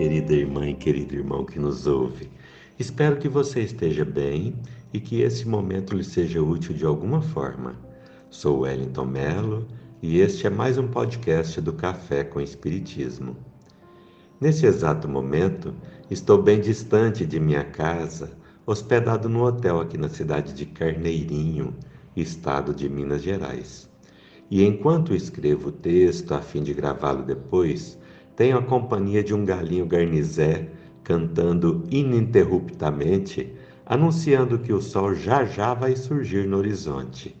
querida irmã e querido irmão que nos ouve. Espero que você esteja bem e que esse momento lhe seja útil de alguma forma. Sou Wellington Mello e este é mais um podcast do Café com Espiritismo. Nesse exato momento, estou bem distante de minha casa, hospedado no hotel aqui na cidade de Carneirinho, estado de Minas Gerais. E enquanto escrevo o texto a fim de gravá-lo depois, tenho a companhia de um galinho garnizé cantando ininterruptamente, anunciando que o sol já já vai surgir no horizonte.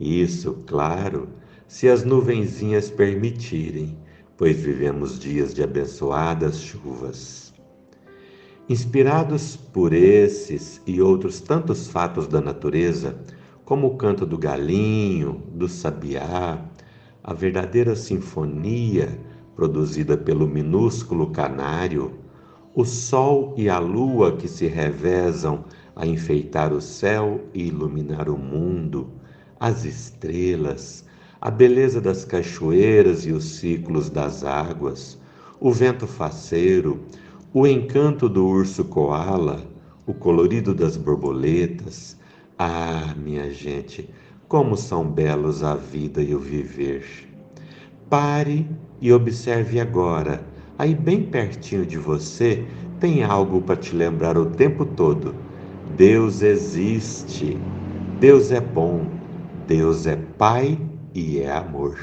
Isso, claro, se as nuvenzinhas permitirem, pois vivemos dias de abençoadas chuvas. Inspirados por esses e outros tantos fatos da natureza, como o canto do galinho, do sabiá, a verdadeira sinfonia produzida pelo minúsculo canário, o sol e a lua que se revezam a enfeitar o céu e iluminar o mundo, as estrelas, a beleza das cachoeiras e os ciclos das águas, o vento faceiro, o encanto do urso coala, o colorido das borboletas. Ah, minha gente, como são belos a vida e o viver. Pare e observe agora, aí bem pertinho de você, tem algo para te lembrar o tempo todo. Deus existe, Deus é bom, Deus é Pai e é amor.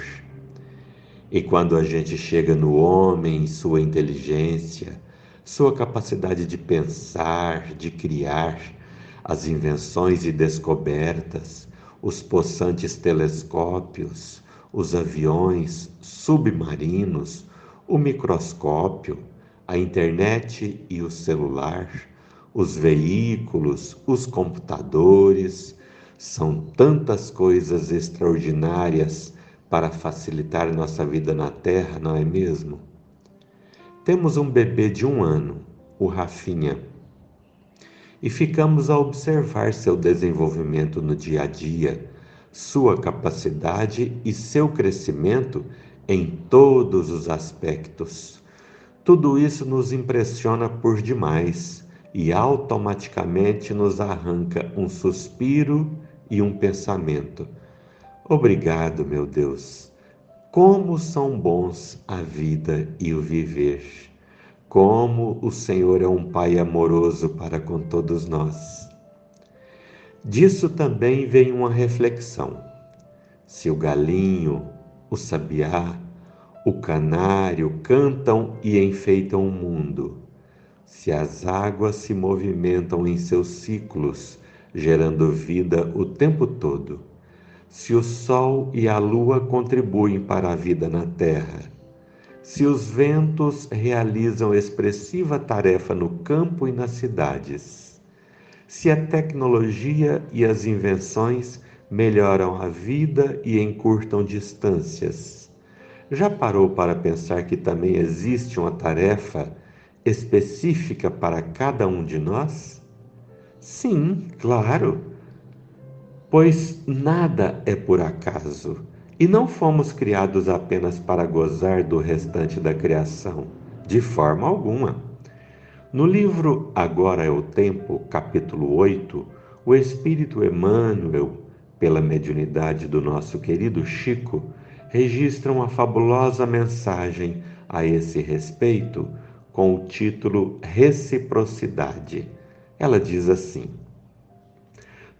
E quando a gente chega no homem, sua inteligência, sua capacidade de pensar, de criar, as invenções e descobertas, os possantes telescópios, os aviões, submarinos, o microscópio, a internet e o celular, os veículos, os computadores, são tantas coisas extraordinárias para facilitar nossa vida na Terra, não é mesmo? Temos um bebê de um ano, o Rafinha, e ficamos a observar seu desenvolvimento no dia a dia sua capacidade e seu crescimento em todos os aspectos. Tudo isso nos impressiona por demais e automaticamente nos arranca um suspiro e um pensamento. Obrigado, meu Deus. Como são bons a vida e o viver. Como o Senhor é um Pai amoroso para com todos nós. Disso também vem uma reflexão. Se o galinho, o sabiá, o canário cantam e enfeitam o mundo, se as águas se movimentam em seus ciclos, gerando vida o tempo todo, se o sol e a lua contribuem para a vida na terra, se os ventos realizam expressiva tarefa no campo e nas cidades, se a tecnologia e as invenções melhoram a vida e encurtam distâncias. Já parou para pensar que também existe uma tarefa específica para cada um de nós? Sim, claro, pois nada é por acaso e não fomos criados apenas para gozar do restante da criação, de forma alguma. No livro Agora é o Tempo, capítulo 8, o Espírito Emmanuel, pela mediunidade do nosso querido Chico, registra uma fabulosa mensagem a esse respeito com o título Reciprocidade. Ela diz assim: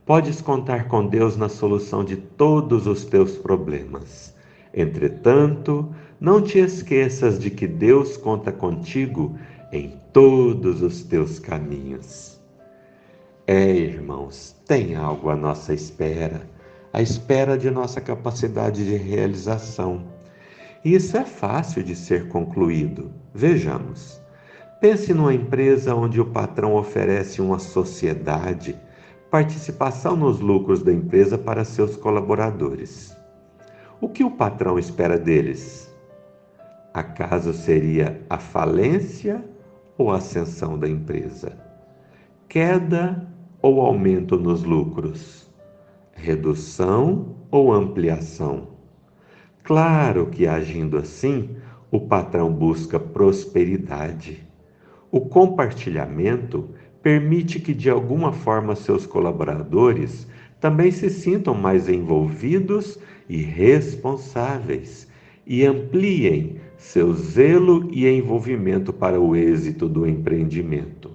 Podes contar com Deus na solução de todos os teus problemas. Entretanto, não te esqueças de que Deus conta contigo em todos os teus caminhos. É, irmãos, tem algo à nossa espera, à espera de nossa capacidade de realização. Isso é fácil de ser concluído. Vejamos. Pense numa empresa onde o patrão oferece uma sociedade, participação nos lucros da empresa para seus colaboradores. O que o patrão espera deles? Acaso seria a falência ou ascensão da empresa? Queda ou aumento nos lucros? Redução ou ampliação? Claro que agindo assim, o patrão busca prosperidade. O compartilhamento permite que, de alguma forma, seus colaboradores também se sintam mais envolvidos e responsáveis e ampliem seu zelo e envolvimento para o êxito do empreendimento.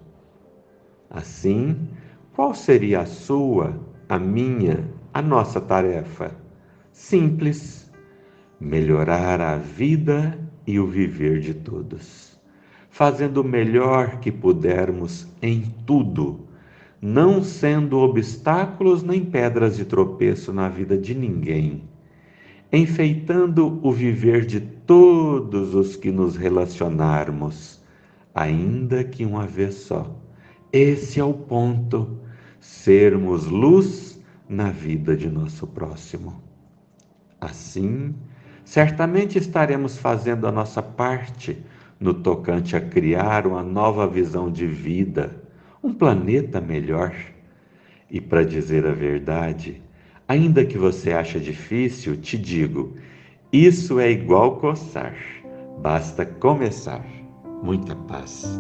Assim, qual seria a sua, a minha, a nossa tarefa? Simples: melhorar a vida e o viver de todos, fazendo o melhor que pudermos em tudo, não sendo obstáculos nem pedras de tropeço na vida de ninguém, enfeitando o viver de todos os que nos relacionarmos, ainda que uma vez só. Esse é o ponto, sermos luz na vida de nosso próximo. Assim, certamente estaremos fazendo a nossa parte no tocante a criar uma nova visão de vida, um planeta melhor. E para dizer a verdade, ainda que você ache difícil, te digo, isso é igual coçar, basta começar. Muita paz.